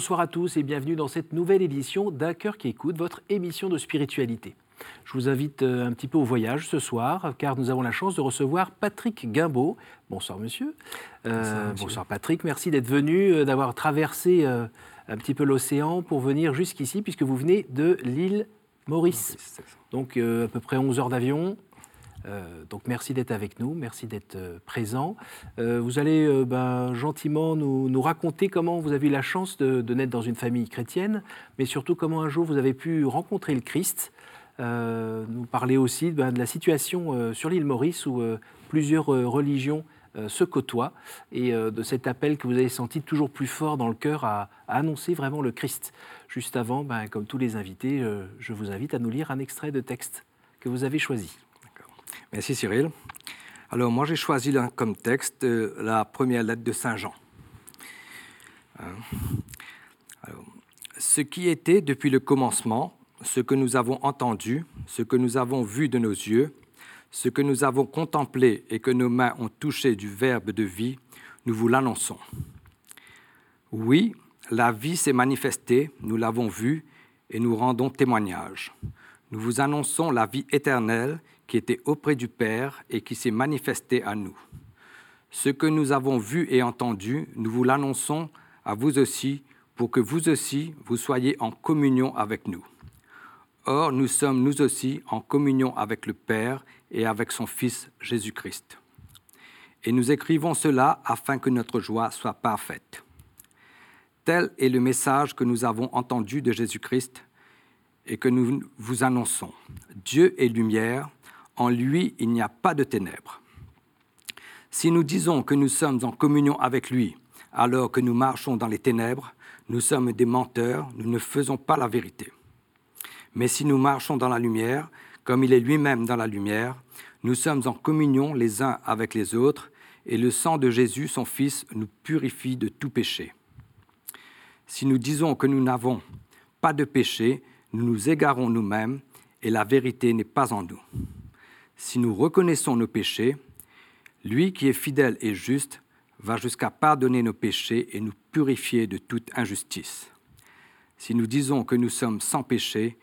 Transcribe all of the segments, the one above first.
Bonsoir à tous et bienvenue dans cette nouvelle édition d'Un cœur qui écoute, votre émission de spiritualité. Je vous invite euh, un petit peu au voyage ce soir, car nous avons la chance de recevoir Patrick Guimbaud. Bonsoir monsieur. Euh, bonsoir, Patrick, merci d'être venu, euh, d'avoir traversé un petit peu l'océan pour venir jusqu'ici, puisque vous venez de l'île Maurice. Donc à peu près 11 heures d'avion. Donc merci d'être avec nous, merci d'être présent. vous allez ben, gentiment nous, raconter comment vous avez eu la chance de, naître dans une famille chrétienne, mais surtout comment un jour vous avez pu rencontrer le Christ euh, nous parler aussi ben, de la situation euh, sur l'île Maurice où euh, plusieurs religions se côtoient et de cet appel que vous avez senti toujours plus fort dans le cœur à, annoncer vraiment le Christ. Juste avant, ben, comme tous les invités, je vous invite à nous lire un extrait de texte que vous avez choisi. Merci Cyril. Alors moi j'ai choisi comme texte la première lettre de Saint Jean. Hein. ce qui était depuis le commencement, ce que nous avons entendu, ce que nous avons vu de nos yeux, ce que nous avons contemplé et que nos mains ont touché du Verbe de vie, nous vous l'annonçons. Oui, la vie s'est manifestée, nous l'avons vue et nous rendons témoignage. Nous vous annonçons la vie éternelle qui était auprès du Père et qui s'est manifestée à nous. Ce que nous avons vu et entendu, nous vous l'annonçons à vous aussi, pour que vous aussi, vous soyez en communion avec nous. Or, nous sommes nous aussi en communion avec le Père et avec son Fils Jésus-Christ. Et nous écrivons cela afin que notre joie soit parfaite. Tel est le message que nous avons entendu de Jésus-Christ et que nous vous annonçons. Dieu est lumière, en lui il n'y a pas de ténèbres. Si nous disons que nous sommes en communion avec lui alors que nous marchons dans les ténèbres, nous sommes des menteurs, nous ne faisons pas la vérité. Mais si nous marchons dans la lumière, comme il est lui-même dans la lumière, nous sommes en communion les uns avec les autres, et le sang de Jésus, son Fils, nous purifie de tout péché. Si nous disons que nous n'avons pas de péché, nous nous égarons nous-mêmes, et la vérité n'est pas en nous. Si nous reconnaissons nos péchés, lui qui est fidèle et juste va jusqu'à pardonner nos péchés et nous purifier de toute injustice. Si nous disons que nous sommes sans péché,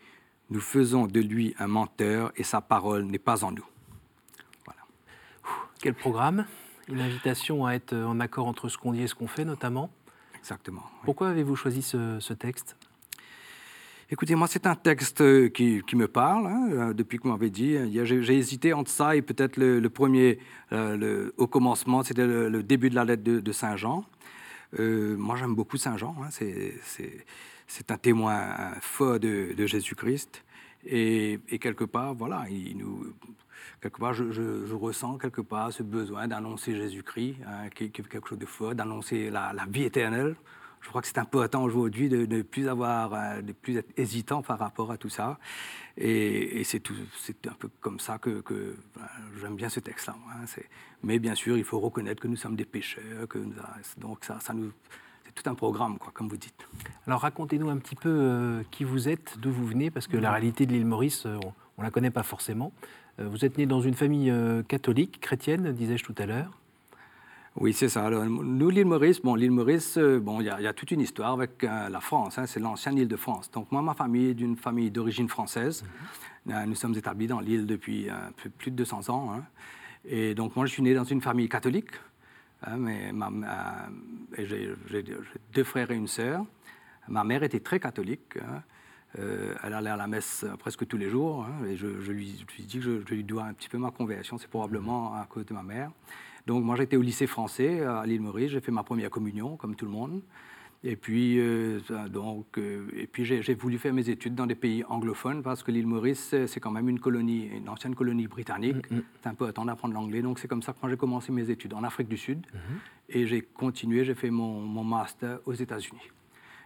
nous faisons de lui un menteur et sa parole n'est pas en nous. Voilà. Quel programme Une invitation à être en accord entre ce qu'on dit et ce qu'on fait, notamment Exactement. Pourquoi avez-vous choisi ce, texte? Écoutez, moi, c'est un texte qui, me parle, hein, euh, depuis que vous m'avez dit. J'ai hésité entre ça et peut-être le, premier, euh, au commencement, c'était le, début de la lettre de, Saint Jean. Euh, moi, j'aime beaucoup Saint Jean. Hein, c'est un témoin fort de, Jésus-Christ. Et, quelque part, voilà, quelque part, je, ressens quelque part ce besoin d'annoncer Jésus-Christ, hein, quelque chose de fort, d'annoncer la, vie éternelle. Je crois que c'est important aujourd'hui de ne plus avoir, euh, de plus être hésitant par rapport à tout ça. Et, c'est un peu comme ça que, j'aime bien ce texte-là. Hein, mais bien sûr, il faut reconnaître que nous sommes des pécheurs, que donc ça, ça nous tout un programme, quoi, comme vous dites. Alors racontez-nous un petit peu euh, qui vous êtes, d'où vous venez, parce que la réalité de l'île Maurice, euh, on ne la connaît pas forcément. Euh, vous êtes né dans une famille catholique, chrétienne, disais-je tout à l'heure. Oui, c'est ça. Alors, nous, l'île Maurice, bon, l'île Maurice, bon, il y, a toute une histoire avec la France. Hein, c'est l'ancienne île de France. Donc moi, ma famille est d'une famille d'origine française. Mhm. Nous sommes établis dans l'île depuis plus de 200 ans. Hein. Et donc moi, je suis né dans une famille catholique. Hein, mais j'ai deux frères et une sœur. Ma mère était très catholique. Euh, elle allait à la messe presque tous les jours. Hein, et je, lui, je, lui, dis que je, lui dois un petit peu ma conversion. C'est probablement à cause de ma mère. Donc moi, j'étais au lycée français à l'île Maurice. J'ai fait ma première communion, comme tout le monde. Et puis, euh, donc, euh, et puis j'ai voulu faire mes études dans des pays anglophones parce que l'île Maurice, c'est quand même une colonie, une ancienne colonie britannique. Mm, mm. C'est un peu temps d'apprendre l'anglais. Donc, c'est comme ça que j'ai commencé mes études en Afrique du Sud. Mm-hmm. Et j'ai continué, j'ai fait mon, mon, master aux États-Unis.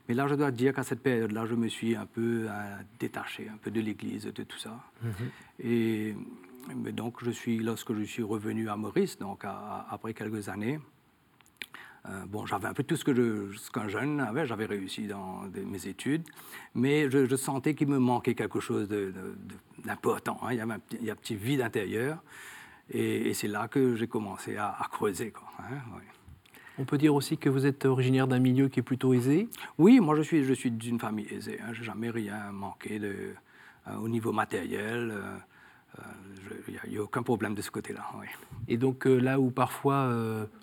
Mais là, je dois dire qu'à cette période-là, je me suis un peu euh, détaché, un peu de l'Église, de tout ça. Et donc, je suis, lorsque je suis revenu à Maurice, donc après quelques années, euh, bon, j'avais un peu tout ce qu'un jeune avait, j'avais réussi dans mes études, mais je, sentais qu'il me manquait quelque chose d'important. Hein. Il, y avait un petit, vide intérieur, et, c'est là que j'ai commencé à, creuser. Quoi, hein, On peut dire aussi que vous êtes originaire d'un milieu qui est plutôt aisé? Oui, moi je suis, je suis d'une famille aisée. Hein. Je n'ai jamais rien manqué de, euh, au niveau matériel. Il n'y a, aucun problème de ce côté-là. Et donc là où parfois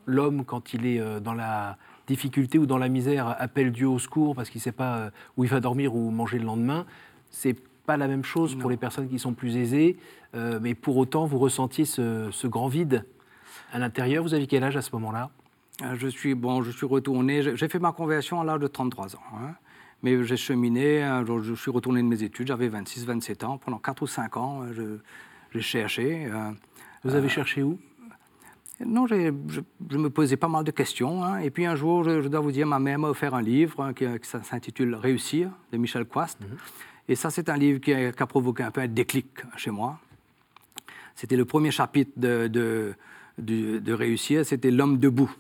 l'homme, quand il est dans la difficulté ou dans la misère, appelle Dieu au secours parce qu'il ne sait pas où il va dormir ou manger le lendemain, c'est pas la même chose pour les personnes qui sont plus aisées, mais pour autant, vous ressentiez ce, ce grand vide à l'intérieur. Vous aviez quel âge à ce moment-là? Euh, je suis, bon, je suis retourné, j'ai fait ma conversion à l'âge de 33 ans. Hein. Mais j'ai cheminé, hein, je suis retourné de mes études, j'avais 26, 27 ans. Pendant 4 ou 5 ans, euh, j'ai cherché. Euh, Vous avez cherché où? Non, je, me posais pas mal de questions. Hein. et puis un jour, je, dois vous dire, ma mère m'a offert un livre qui, s'intitule Réussir de Michel Quast. Mhm. Et ça, c'est un livre qui a, provoqué un peu un déclic chez moi. C'était le premier chapitre de, de, de Réussir, c'était L'homme debout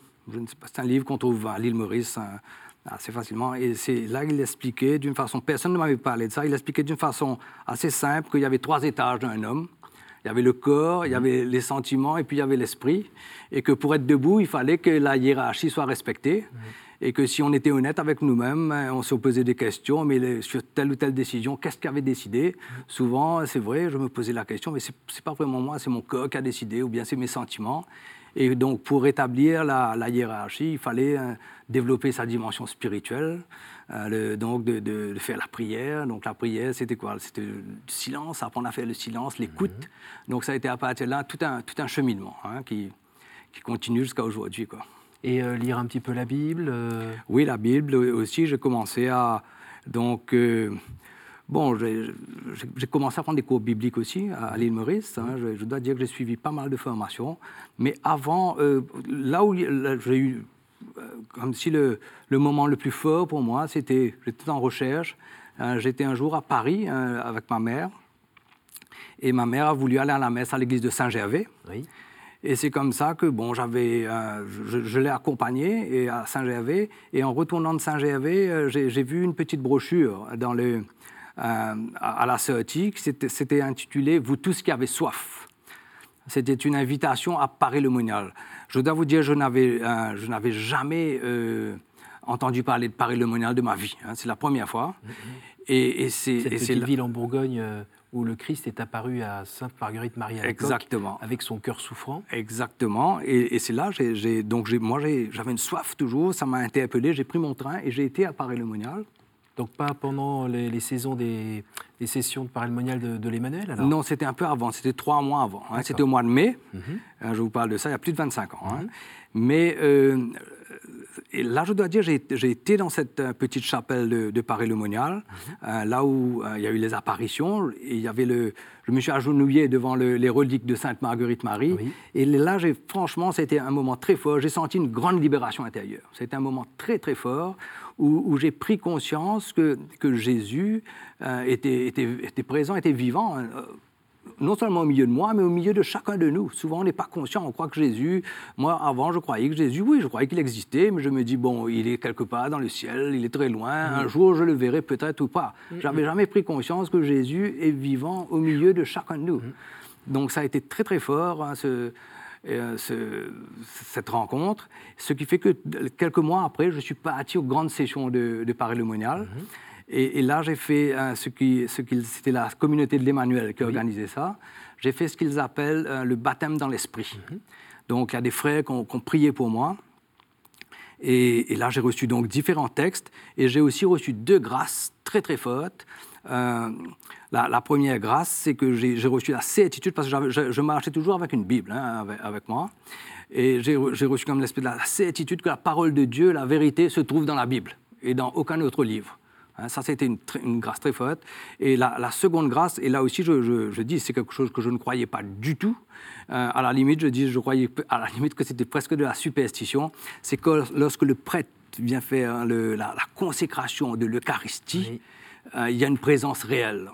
c'est un livre qu'on trouve à l'île Maurice hein, assez facilement. Et c'est là qu'il expliquait d'une façon, personne ne m'avait parlé de ça, il expliquait d'une façon assez simple qu'il y avait trois étages d'un homme. Il y avait le corps, il y avait les sentiments et puis il y avait l'esprit. Et que pour être debout, il fallait que la hiérarchie soit respectée. Et que si on était honnête avec nous-mêmes, hein, on se posait des questions, mais sur telle ou telle décision, qu'est-ce qui avait décidé Souvent, c'est vrai, je me posais la question, mais c'est pas vraiment moi, c'est mon corps qui a décidé, ou bien c'est mes sentiments. Et donc, pour rétablir la, hiérarchie, il fallait euh, développer sa dimension spirituelle, euh, donc de, faire la prière. Donc, la prière, c'était quoi? C'était le silence, apprendre à faire le silence, l'écoute. Mhm. Donc, ça a été à partir de là tout un, tout un cheminement hein, qui, qui continue jusqu'à aujourd'hui. Quoi. Et euh, lire un petit peu la Bible Oui, la Bible aussi. J'ai commencé à. Donc. Bon, j'ai commencé à prendre des cours bibliques aussi à l'île Maurice. Hein. je, dois dire que j'ai suivi pas mal de formations. Mais avant, euh, là où j'ai eu, euh, comme si le, moment le plus fort pour moi, c'était, j'étais en recherche. Hein. j'étais un jour à Paris hein, avec ma mère. Et ma mère a voulu aller à la messe à l'église de Saint-Gervais. Oui. Et c'est comme ça que bon, j'avais, euh, je, l'ai accompagné et à Saint-Gervais. Et en retournant de Saint-Gervais, j'ai vu une petite brochure dans le, à la Sœutique, c'était intitulé Vous tous qui avez soif. C'était une invitation à Paris le Monial. Je dois vous dire, je n'avais euh, jamais euh, entendu parler de Paris le Monial de ma vie. Hein. c'est la première fois. Mm-hmm. Et, et c'est cette petite ville en Bourgogne où le Christ est apparu à Sainte Marguerite Marie à Exactement. avec son cœur souffrant. Exactement. Et, c'est là, j'ai donc moi j'avais une soif toujours, ça m'a interpellé, j'ai pris mon train et j'ai été à Paris le Monial. Donc pas pendant les, saisons des, sessions de paralmonial de, de l'Emmanuel Non, c'était un peu avant, c'était trois mois avant. Hein. C'était au mois de mai, mhm. euh, je vous parle de ça, il y a plus de 25 ans. Hein. Mhm. Mais euh, et là, je dois dire, j'ai été dans cette euh, petite chapelle de, Paris-le-Monial, mhm. euh, là où euh, il y a eu les apparitions. Et il y avait le, je me suis agenouillé devant les reliques de Sainte Marguerite Marie. Et là, franchement, c'était un moment très fort. J'ai senti une grande libération intérieure. C'était un moment très, très fort où, j'ai pris conscience que, que Jésus était, était, était, présent, était vivant non seulement au milieu de moi, mais au milieu de chacun de nous. Souvent, on n'est pas conscient, on croit que Jésus, moi avant, je croyais que Jésus, oui, je croyais qu'il existait, mais je me dis, bon, il est quelque part dans le ciel, il est très loin, un mm. jour je le verrai peut-être ou pas. Mm. J'avais jamais pris conscience que Jésus est vivant au milieu de chacun de nous. Donc ça a été très très fort, hein, ce, euh, cette rencontre, ce qui fait que quelques mois après, je suis parti aux grandes sessions de, de Paris-le-Monial. Mm-hmm. Et, là, j'ai fait euh, ce qui, ce c'était la communauté de l'Emmanuel qui organisait ça. J'ai fait ce qu'ils appellent euh, le baptême dans l'esprit. Mhm. Donc, il y a des frères qui ont, prié pour moi. Et, là, j'ai reçu donc différents textes. Et j'ai aussi reçu deux grâces très, très fortes. Euh, la, première grâce, c'est que j'ai, reçu la certitude, parce que je, marchais toujours avec une Bible hein, avec, moi. Et j'ai, reçu comme l'espèce de la certitude que la parole de Dieu, la vérité, se trouve dans la Bible et dans aucun autre livre. Hein, ça, c'était une, grâce très forte. Et la, seconde grâce, et là aussi, je, dis, c'est quelque chose que je ne croyais pas du tout. Euh, à la limite, je dis, je croyais à la limite que c'était presque de la superstition. C'est que lorsque le prêtre vient faire la, consécration de l'Eucharistie, il y a une présence réelle.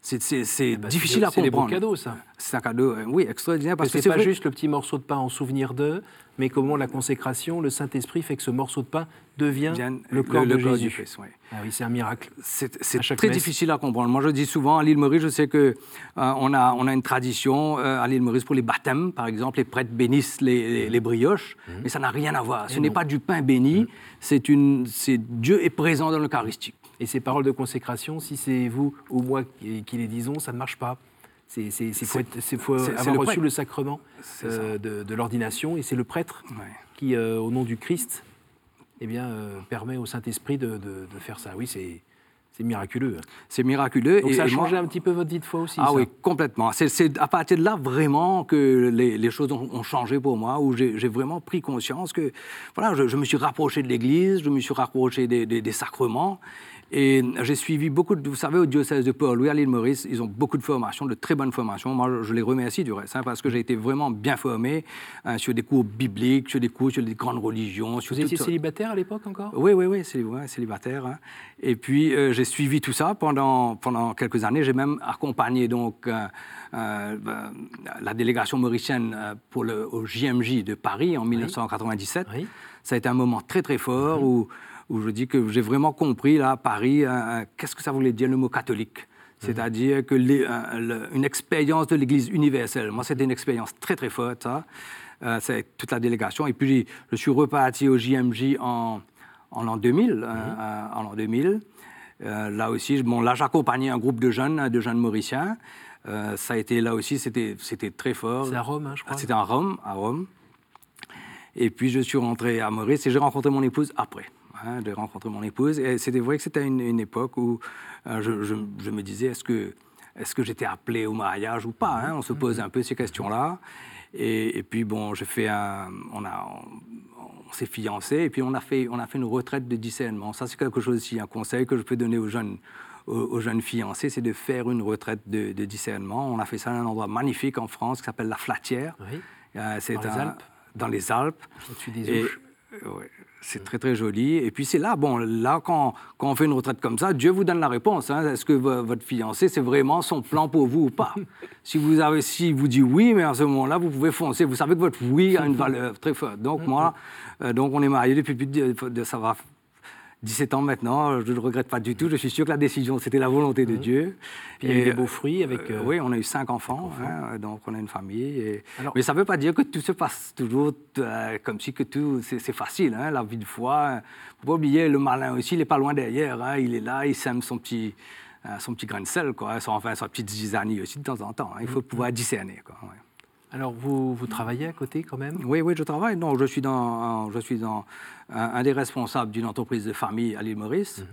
C'est c'est Eh ben, difficile c'est- à C'est des bons comprendre. cadeaux, ça. C'est un cadeau, euh, oui, extraordinaire. Parce que c'est c'est pas vrai- juste le petit morceau de pain en souvenir d'eux, mais comment la consécration, le Saint-Esprit fait que ce morceau de pain devient Bien, le corps de du Jésus. Christ, oui. Ah oui, c'est un miracle. C'est À c'est très messe. difficile à comprendre. Moi, je dis souvent, à l'île Maurice, je sais que euh, on, a, on a une tradition euh, à l'île Maurice pour les baptêmes, par exemple, les prêtres bénissent les, les- les brioches, mais ça n'a rien à voir. Ce Et n'est pas du pain béni, c'est une, c'est Dieu est présent dans l'Eucharistie. Et ces paroles de consécration, si c'est vous ou moi qui, qui les disons, ça ne marche pas. C'est faut, faut avoir le reçu prêtre. le sacrement euh, de, de l'ordination, et c'est le prêtre Ouais. qui, euh, au nom du Christ, eh bien, euh, permet au Saint-Esprit de, de- de faire ça. Oui, c'est c'est miraculeux. C'est miraculeux. Donc et- ça a et moi- changé un petit peu votre vie de foi aussi. Ah ça. oui, complètement. C'est- à partir de là vraiment que les, les choses ont, ont changé pour moi, où j'ai j'ai vraiment pris conscience que voilà, je, je me suis rapproché de l'Église, je me suis rapproché des, des- des sacrements. Et j'ai suivi beaucoup de. Vous savez, au diocèse de Port-Louis, à l'île Maurice, ils ont beaucoup de formations, de très bonnes formations. Moi, je, les remercie du reste, hein, parce que j'ai été vraiment bien formé hein, sur des cours bibliques, sur des cours sur les grandes religions. Sur Vous étiez célibataire à l'époque encore? Oui, oui, oui, célibataire. hein. Et puis, euh, j'ai suivi tout ça pendant, pendant quelques années. J'ai même accompagné donc, euh, euh, la délégation mauricienne pour le, au JMJ de Paris en 1997. Oui. Ça a été un moment très, très fort où, où je dis que j'ai vraiment compris, là, à Paris, qu'est-ce que ça voulait dire le mot catholique. C'est-à-dire que les- euh, le- une expérience de l'Église universelle. Moi, c'était une expérience très, très forte, ça. Euh, c'est toute la délégation. Et puis, je suis reparti au JMJ en, en l'an 2000. euh, euh, en l'an 2000. Euh, là aussi, bon, là, j'accompagnais un groupe de jeunes, de jeunes mauriciens. Ça a été, là aussi, c'était c'était très fort. C'est à Rome, hein, je crois. C'était à Rome, à Rome. Et puis je suis rentré à Maurice et j'ai rencontré mon épouse après. Hein, j'ai rencontré mon épouse et c'était vrai que c'était une, une époque où euh, je, je- je me disais est-ce que, est que j'étais appelé au mariage ou pas hein? On se pose un peu ces questions-là. Et, et puis bon, j'ai fait un, on a, on, on s'est fiancés et puis on a fait, on a fait une retraite de discernement. Ça c'est quelque chose aussi, un conseil que je peux donner aux jeunes aux, jeunes fiancés, c'est de faire une retraite de, de discernement. On a fait ça à un endroit magnifique en France qui s'appelle La Flatière. Oui. Euh, c'est Dans les un- Alpes Dans les Alpes. Au-dessus des Et, euh, ouais, c'est très très joli. Et puis c'est là, bon, là quand, quand on fait une retraite comme ça, Dieu vous donne la réponse. hein. Est-ce que vo- votre fiancé c'est vraiment son plan pour vous ou pas? Si vous avez, si vous dit oui, mais à ce moment-là vous pouvez foncer. Vous savez que votre oui a une valeur très forte. Donc moi, euh, donc on est mariés depuis plus de, de- ça va 17 ans maintenant. Je ne le regrette pas du tout. Je suis sûr que la décision c'était la volonté de Dieu. Puis il y a eu des beaux fruits avec. euh, euh, oui, on a eu cinq enfants, hein, donc on a une famille. et- Alors- Mais ça ne veut pas dire que tout se passe toujours euh, comme si que tout c'est facile. hein, la vie de foi, faut pas oublier le malin aussi, il n'est pas loin derrière. hein, il est là, il sème son petit, euh, son petit grain de sel, quoi, son- enfin sa petite zizanie aussi de temps en temps. il faut pouvoir discerner. Quoi, ouais. Alors vous, vous travaillez à côté quand même? Oui, oui, je travaille. Non, je suis dans, je suis dans un, un des responsables d'une entreprise de famille à l'île Maurice.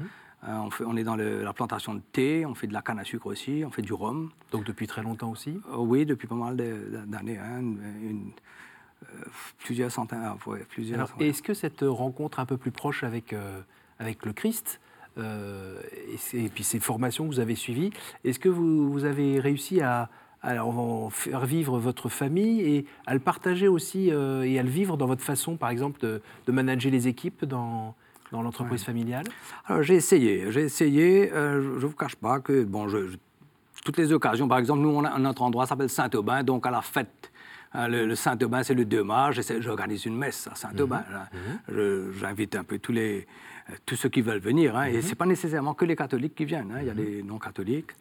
Euh, on, fait- on est dans le- la plantation de thé, on fait de la canne à sucre aussi, on fait du rhum. Donc depuis très longtemps aussi? Euh, oui, depuis pas mal d'années, hein, euh, plusieurs centaines, ouais, plusieurs. Alors, ouais. Est-ce que cette rencontre un peu plus proche avec, euh, avec le Christ, et, et puis ces formations que vous avez suivies, est-ce que vous, vous avez réussi à, à en faire vivre votre famille et à le partager aussi euh, et à le vivre dans votre façon, par exemple, de, de manager les équipes dans, dans l'entreprise familiale Alors j'ai essayé, j'ai essayé. euh, je ne vous cache pas que bon, je, je- toutes les occasions, par exemple, nous on a notre endroit s'appelle Saint-Aubin, donc à la fête. hein, le, le Saint-Aubin, c'est le 2 mars. J'organise une messe à Saint-Aubin. là. Je- J'invite un peu tous, les, euh, tous ceux qui veulent venir. hein, Et ce n'est pas nécessairement que les catholiques qui viennent. hein, Il y a des non-catholiques.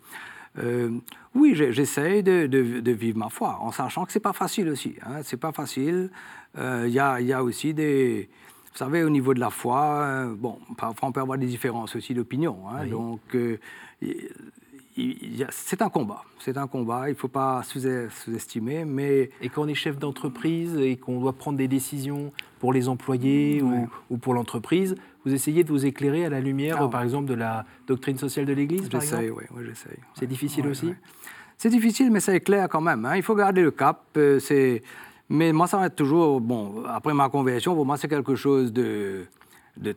Euh, oui, j'essaie de, de- de vivre ma foi, en sachant que c'est pas facile aussi. Hein, c'est pas facile. Euh, Il y, a, il y a aussi des, vous savez, au niveau de la foi, euh, bon, parfois on peut avoir des différences aussi d'opinion. hein, Oui. Donc, c'est un combat. C'est un combat. Il ne faut pas sous- sous-estimer, mais Et quand on est chef d'entreprise et qu'on doit prendre des décisions pour les employés ou- Ouais. ou, pour l'entreprise, vous essayez de vous éclairer à la lumière, Ah ouais. par exemple, de la doctrine sociale de l'Église, j'essaye. Oui, oui, j'essaye. C'est Ouais, difficile ouais, aussi ouais. C'est difficile, mais c'est clair quand même. hein. Il faut garder le cap. euh, c'est... Mais moi, ça va être toujours. Bon, après ma conversion, pour moi, c'est quelque chose de.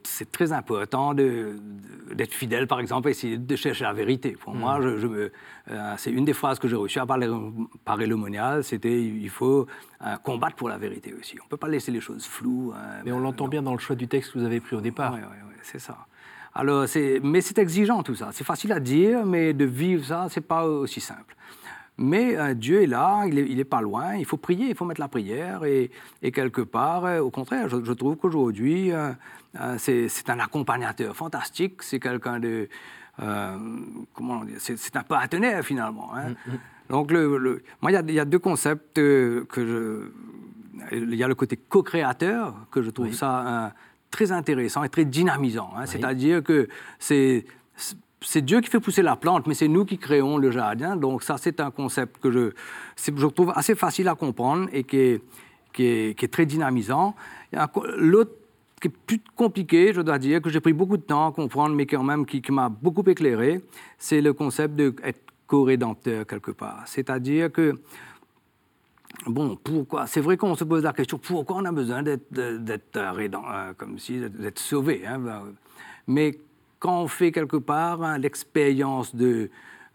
C'est très important d'être fidèle, par exemple, et essayer de chercher la vérité. Pour Mm. moi, je, je me, euh, c'est une des phrases que j'ai reçues à part, les- par Elomonial, c'était il faut euh, combattre pour la vérité aussi. On ne peut pas laisser les choses floues. hein. Mais on l'entend bien dans le choix du texte que vous avez pris au départ. Oui, oui, oui, c'est ça. Alors, mais c'est exigeant tout ça. C'est facile à dire, mais de vivre ça, c'est pas aussi simple. Mais euh, Dieu est là, il n'est est pas loin, il faut prier, il faut mettre la prière. Et, et quelque part, euh, au contraire, je, trouve qu'aujourd'hui, euh, c'est un accompagnateur fantastique, c'est quelqu'un de... comment C'est un partenaire finalement. Hein. Mm, mm. Donc, le, moi, il y, a deux concepts que je... Il y a le côté co-créateur, que je trouve ça très intéressant et très dynamisant. Hein. C'est-à-dire que c'est c'est Dieu qui fait pousser la plante, mais c'est nous qui créons le jardin. Donc ça, c'est un concept que je, trouve assez facile à comprendre et qui est, très dynamisant. L'autre qui est plus compliqué, je dois dire, que j'ai pris beaucoup de temps à comprendre, mais quand même qui, m'a beaucoup éclairé, c'est le concept d'être co-rédempteur quelque part. C'est-à-dire que, bon, pourquoi C'est vrai qu'on se pose la question, pourquoi on a besoin d'être euh, comme si d'être sauvé hein, Mais quand on fait quelque part hein, l'expérience de,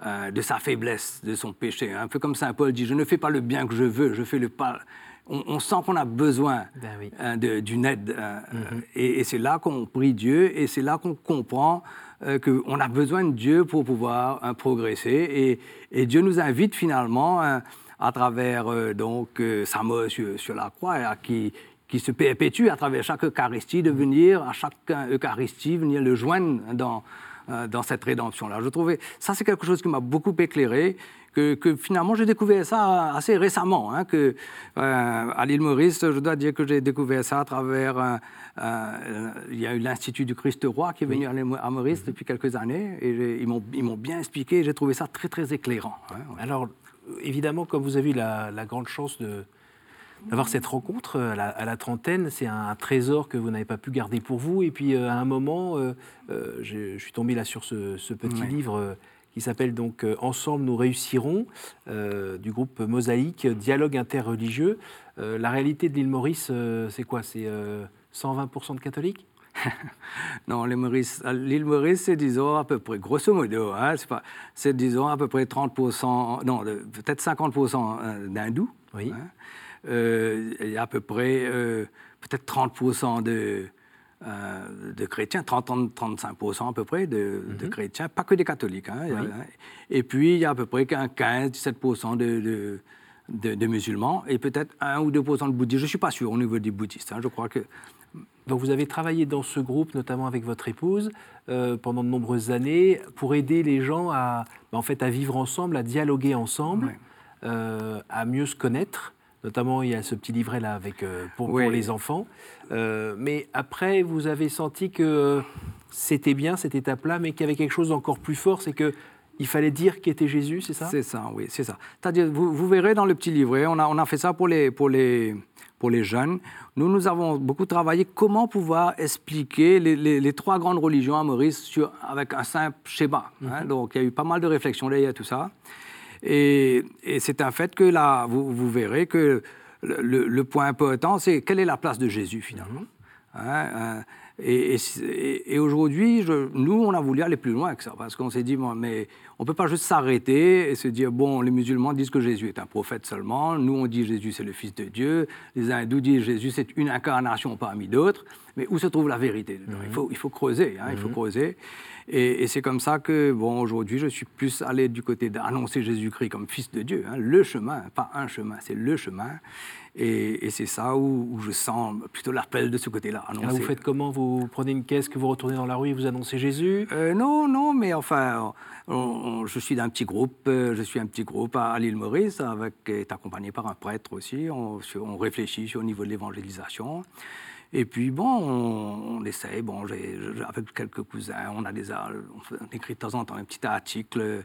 euh, de sa faiblesse, de son péché, un peu comme Saint Paul dit, je ne fais pas le bien que je veux, je fais le pas. On, sent qu'on a besoin ben hein, d'une aide. Euh, mm-hmm. Et, c'est là qu'on prie Dieu et c'est là qu'on comprend euh, qu'on a besoin de Dieu pour pouvoir hein, progresser. Et, et, Dieu nous invite finalement à travers donc sa mort sur, sur, la croix, à qui qui se perpétue à travers chaque Eucharistie, de venir à chaque Eucharistie, venir le joindre dans, euh, dans cette rédemption-là. Je trouvais, ça c'est quelque chose qui m'a beaucoup éclairé, que, que finalement j'ai découvert ça assez récemment, hein, que euh, à l'île Maurice, je dois dire que j'ai découvert ça à travers, euh, il y a eu l'Institut du Christ Roi qui est venu à Maurice mhm. depuis quelques années, et ils m'ont bien expliqué, j'ai trouvé ça très très éclairant. Hein, Alors, évidemment, comme vous avez eu la, la grande chance de d'avoir cette rencontre à la, trentaine, c'est un, trésor que vous n'avez pas pu garder pour vous. Et puis euh, à un moment, euh, euh, je, suis tombé là sur ce, petit livre qui s'appelle donc Ensemble nous réussirons du groupe Mosaïque, dialogue interreligieux. la réalité de l'île Maurice, c'est quoi? C'est 120% de catholiques? Non, l'île Maurice, c'est, disons, à peu près, grosso modo, hein, c'est, disons, à peu près 30%, non, peut-être 50% d'hindous. Oui. Hein, euh, il y a à peu près euh, peut-être 30% de, euh, de chrétiens, 30-35% à peu près de, de, mhm. chrétiens, pas que des catholiques. Hein, Et puis, il y a à peu près 15-17% de, de, de, musulmans et peut-être 1 ou 2% de bouddhistes. Je ne suis pas sûr au niveau des bouddhistes. Hein, je crois que... Donc vous avez travaillé dans ce groupe, notamment avec votre épouse, pendant de nombreuses années, pour aider les gens à, bah, en fait, à vivre ensemble, à dialoguer ensemble, à mieux se connaître. Notamment, il y a ce petit livret-là avec, euh, pour, les enfants. Euh, mais après, vous avez senti que c'était bien cette étape-là, mais qu'il y avait quelque chose d'encore plus fort, c'est que il fallait dire qui était Jésus, c'est ça? C'est ça, oui, c'est ça. C'est-à-dire, vous, vous, verrez dans le petit livret, on a, on a fait ça pour les, pour, les, pour les jeunes. Nous, nous avons beaucoup travaillé comment pouvoir expliquer les, les, trois grandes religions à Maurice sur, avec un simple schéma. Hein. Mhm. Donc, il y a eu pas mal de réflexions derrière tout ça. Et, c'est un fait que là, vous, verrez que le, point important, c'est quelle est la place de Jésus finalement. Hein, et, aujourd'hui, nous, on a voulu aller plus loin que ça, parce qu'on s'est dit, mais on ne peut pas juste s'arrêter et se dire, bon, les musulmans disent que Jésus est un prophète seulement, nous, on dit Jésus, c'est le Fils de Dieu, les hindous disent Jésus, c'est une incarnation parmi d'autres, mais où se trouve la vérité il, faut, il faut creuser, hein, il faut creuser. Et, c'est comme ça que, bon, aujourd'hui, je suis plus allé du côté d'annoncer Jésus-Christ comme Fils de Dieu, hein, le chemin, pas un chemin, c'est le chemin. Et, c'est ça où, je sens plutôt l'appel de ce côté-là. vous faites comment? Vous prenez une caisse que vous retournez dans la rue et vous annoncez Jésus? Euh, Non, non, mais enfin, je suis d'un petit groupe, euh, je suis un petit groupe à, l'île Maurice, avec, est accompagné par un prêtre aussi. On, on réfléchit sur, au niveau de l'évangélisation. Et puis, bon, on, essaye, bon, avec quelques cousins, on a des, on écrit de temps en temps un petit article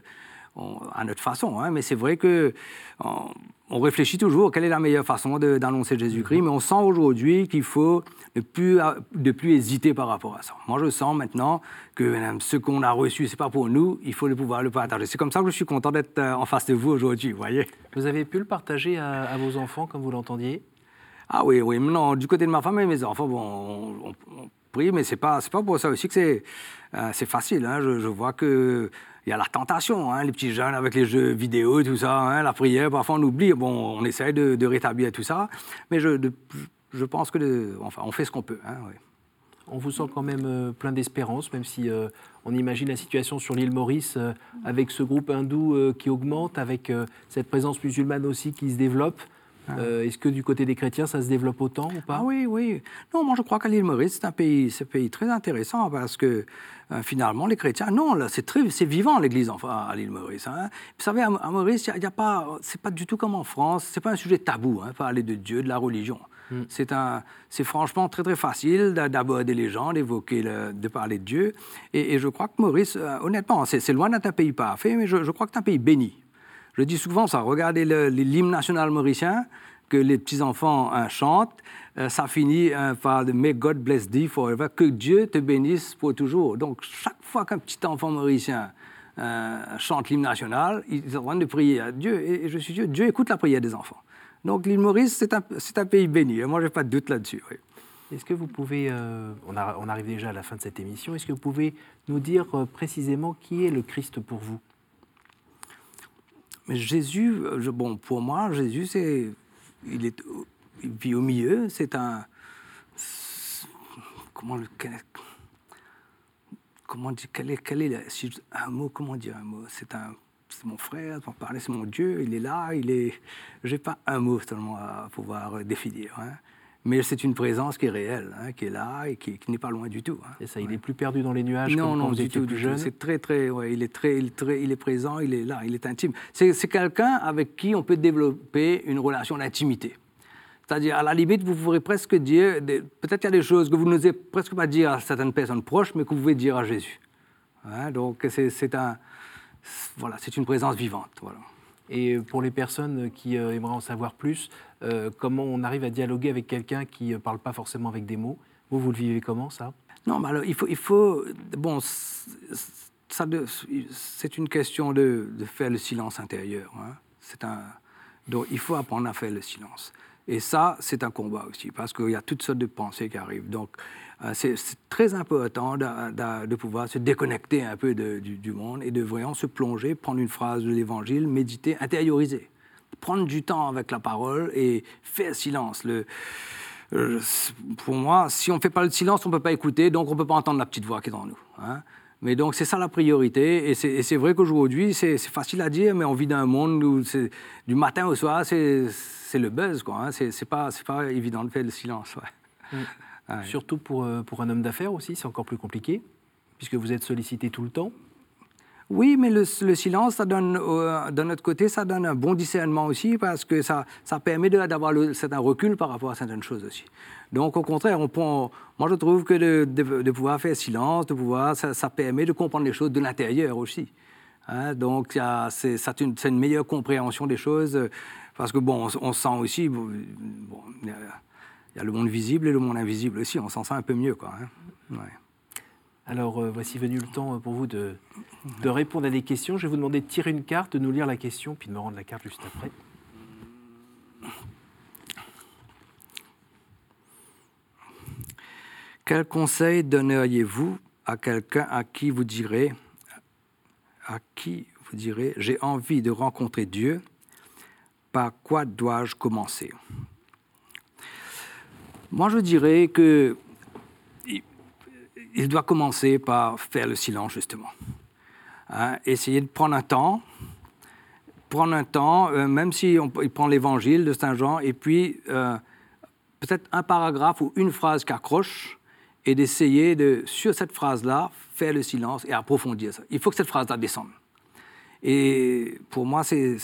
à notre façon. Hein, mais c'est vrai que on, réfléchit toujours quelle est la meilleure façon d'annoncer Jésus-Christ, mais on sent aujourd'hui qu'il faut ne plus, de plus hésiter par rapport à ça. Moi, je sens maintenant que ce qu'on a reçu, c'est pas pour nous, il faut le pouvoir le partager. C'est comme ça que je suis content d'être euh, en face de vous aujourd'hui, vous voyez. Vous avez pu le partager à vos enfants, comme vous l'entendiez? Ah oui, oui, non, du côté de ma femme et mes enfants, bon, on, prie, mais c'est pas, pas pour ça aussi que c'est, euh, facile. Hein. Je, vois que il y a la tentation, hein, les petits jeunes avec les jeux vidéo, tout ça, hein, la prière, parfois on oublie, bon, on essaie de, rétablir tout ça, mais je, je pense que, enfin, on fait ce qu'on peut. On vous sent quand même euh, plein d'espérance, même si euh, on imagine la situation sur l'île Maurice euh, avec ce groupe hindou qui augmente, avec cette présence musulmane aussi qui se développe. Euh, Est-ce que du côté des chrétiens, ça se développe autant ou pas Ah oui, oui. Non, moi je crois qu'à l'île Maurice, c'est un pays, un pays très intéressant parce que euh, finalement, les chrétiens, non, là, c'est très, c'est vivant l'Église enfin, à l'île Maurice. hein. Vous savez, à, à Maurice, y a, y a pas, c'est pas du tout comme en France. C'est pas un sujet tabou, hein, parler de Dieu, de la religion. C'est un, c'est franchement très très facile d'a- d'aborder les gens, d'évoquer, de parler de Dieu. Et, et je crois que Maurice, euh, honnêtement, c'est c'est loin d'être un pays parfait, mais je, je crois que c'est un pays béni. Je dis souvent ça, regardez l'hymne national mauricien que les petits-enfants euh, chantent, euh, ça finit euh, par « May God bless thee forever », que Dieu te bénisse pour toujours. Donc chaque fois qu'un petit enfant mauricien euh, chante l'hymne national, il est en train de prier à Dieu, et, je suis sûr, Dieu écoute la prière des enfants. Donc l'île Maurice, c'est un, pays béni, moi, je n'ai pas de doute là-dessus. Est-ce que vous pouvez, euh, on, arrive déjà à la fin de cette émission, est-ce que vous pouvez nous dire précisément qui est le Christ pour vous? Mais Jésus, euh, bon, pour moi, Jésus, c'est, il est, il vit au milieu. C'est un, comment le, dire, quel est, un mot, comment dire un mot C'est un, c'est mon frère, parler, c'est mon Dieu. Il est là, il est. J'ai pas un mot seulement à pouvoir euh, définir. hein. Mais c'est une présence qui est réelle, hein, qui est là et qui, qui n'est pas loin du tout. hein. Et ça, il est plus perdu dans les nuages Non, comme quand non, vous du tout, plus jeune C'est très, très, ouais, il est très, il est très, il est présent, il est là, il est intime. C'est quelqu'un avec qui on peut développer une relation d'intimité. C'est-à-dire, à la limite, vous pourrez presque dire, peut-être qu'il y a des choses que vous n'osez presque pas dire à certaines personnes proches, mais que vous pouvez dire à Jésus. Hein, donc, c'est c'est un, voilà, c'est une présence vivante. Voilà. Et pour les personnes qui euh, aimeraient en savoir plus, euh, comment on arrive à dialoguer avec quelqu'un qui ne parle pas forcément avec des mots? Vous, vous le vivez comment, ça? Non, mais alors, il faut, il faut bon, c'est une question de, faire le silence intérieur. hein. Donc, il faut apprendre à faire le silence. Et ça, c'est un combat aussi, parce qu'il y a toutes sortes de pensées qui arrivent. Donc, euh, c'est c'est très important de, pouvoir se déconnecter un peu du, monde et de vraiment se plonger, prendre une phrase de l'Évangile, méditer, intérioriser. Prendre du temps avec la parole et faire silence. Le, euh, pour moi, si on ne fait pas le silence, on ne peut pas écouter, donc on ne peut pas entendre la petite voix qui est en nous. hein. Mais donc c'est ça la priorité, et c'est vrai qu'aujourd'hui, c'est facile à dire, mais on vit dans un monde où du matin au soir, c'est le buzz, quoi. Hein. C'est pas, évident de faire le silence. ouais. Surtout pour, euh, pour un homme d'affaires aussi, c'est encore plus compliqué, puisque vous êtes sollicité tout le temps. Oui, mais le, le silence, ça donne, euh, d'un autre côté, ça donne un bon discernement aussi parce que ça, ça permet d'avoir certain recul par rapport à certaines choses aussi. Donc, au contraire, on prend, moi je trouve que de, de- de pouvoir faire silence, de pouvoir, ça, ça permet de comprendre les choses de l'intérieur aussi. Hein, donc, c'est c'est une, une meilleure compréhension des choses euh, parce que, bon, on, on sent aussi, bon, il y, a- il y a le monde visible et le monde invisible aussi, on s'en sent un peu mieux, quoi. hein. Ouais. Alors, euh, voici venu le temps euh, pour vous de, de répondre à des questions. Je vais vous demander de tirer une carte, de nous lire la question, puis de me rendre la carte juste après. Quel conseil donneriez-vous à quelqu'un à qui vous direz, à qui vous direz, j'ai envie de rencontrer Dieu, par quoi dois-je commencer? Moi, je dirais que il- il doit commencer par faire le silence, justement. Hein, essayer de prendre un temps, prendre un temps, euh, même si il prend l'évangile de Saint Jean, et puis euh, peut-être un paragraphe ou une phrase qui accroche, et d'essayer de, sur cette phrase-là, faire le silence et approfondir ça. Il faut que cette phrase-là descende. Et pour moi, c'est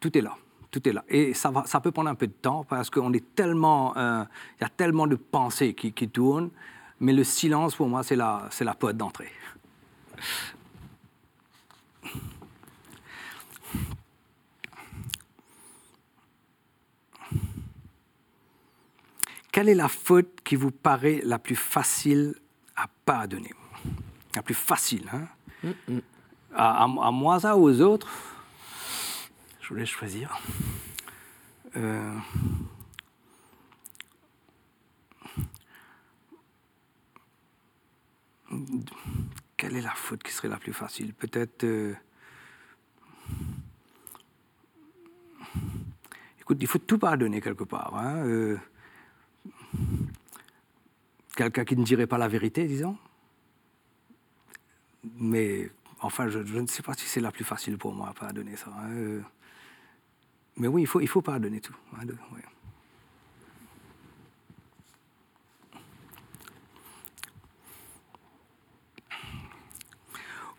tout est là. Tout est là. Et ça, va, ça peut prendre un peu de temps parce qu'on est tellement. euh, Il y a tellement de pensées qui, qui tournent. Mais le silence, pour moi, c'est la, c'est la porte d'entrée. Quelle est la faute qui vous paraît la plus facile à pardonner? La plus facile, hein? À, à- à moi, ça, aux autres? Je vous laisse choisir. Euh, Quelle est la faute qui serait la plus facile? Peut-être. euh, Écoute, il faut tout pardonner quelque part. hein, euh, quelqu'un qui ne dirait pas la vérité, disons. Mais enfin, je, ne sais pas si c'est la plus facile pour moi à pardonner ça. Hein. Mais oui, il faut, il faut pardonner tout. Hein,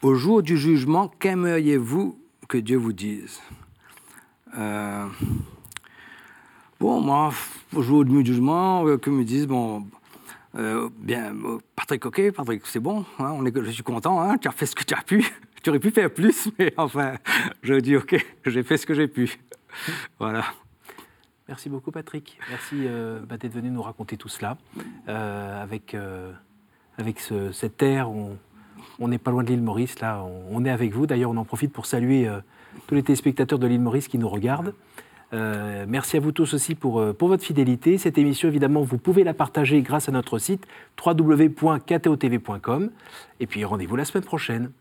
Au jour du jugement, qu'aimeriez-vous que Dieu vous dise? Euh, Bon, moi, au jour du jugement, euh, que me disent, bon, euh, bien, Patrick, ok, Patrick, c'est bon, hein, on est, je suis content, hein, tu as fait ce que tu as pu. tu aurais pu faire plus, mais enfin, je dis, ok, j'ai fait ce que j'ai pu. voilà. Merci beaucoup, Patrick. Merci bah, d'être venu nous raconter tout cela. avec avec cette terre, on, n'est pas loin de l'île Maurice, on, est avec vous. D'ailleurs, on en profite pour saluer euh, tous les téléspectateurs de l'île Maurice qui nous regardent. Euh, merci à vous tous aussi pour, euh, pour votre fidélité. Cette émission, évidemment, vous pouvez la partager grâce à notre site www.ktotv.com. Et puis rendez-vous la semaine prochaine.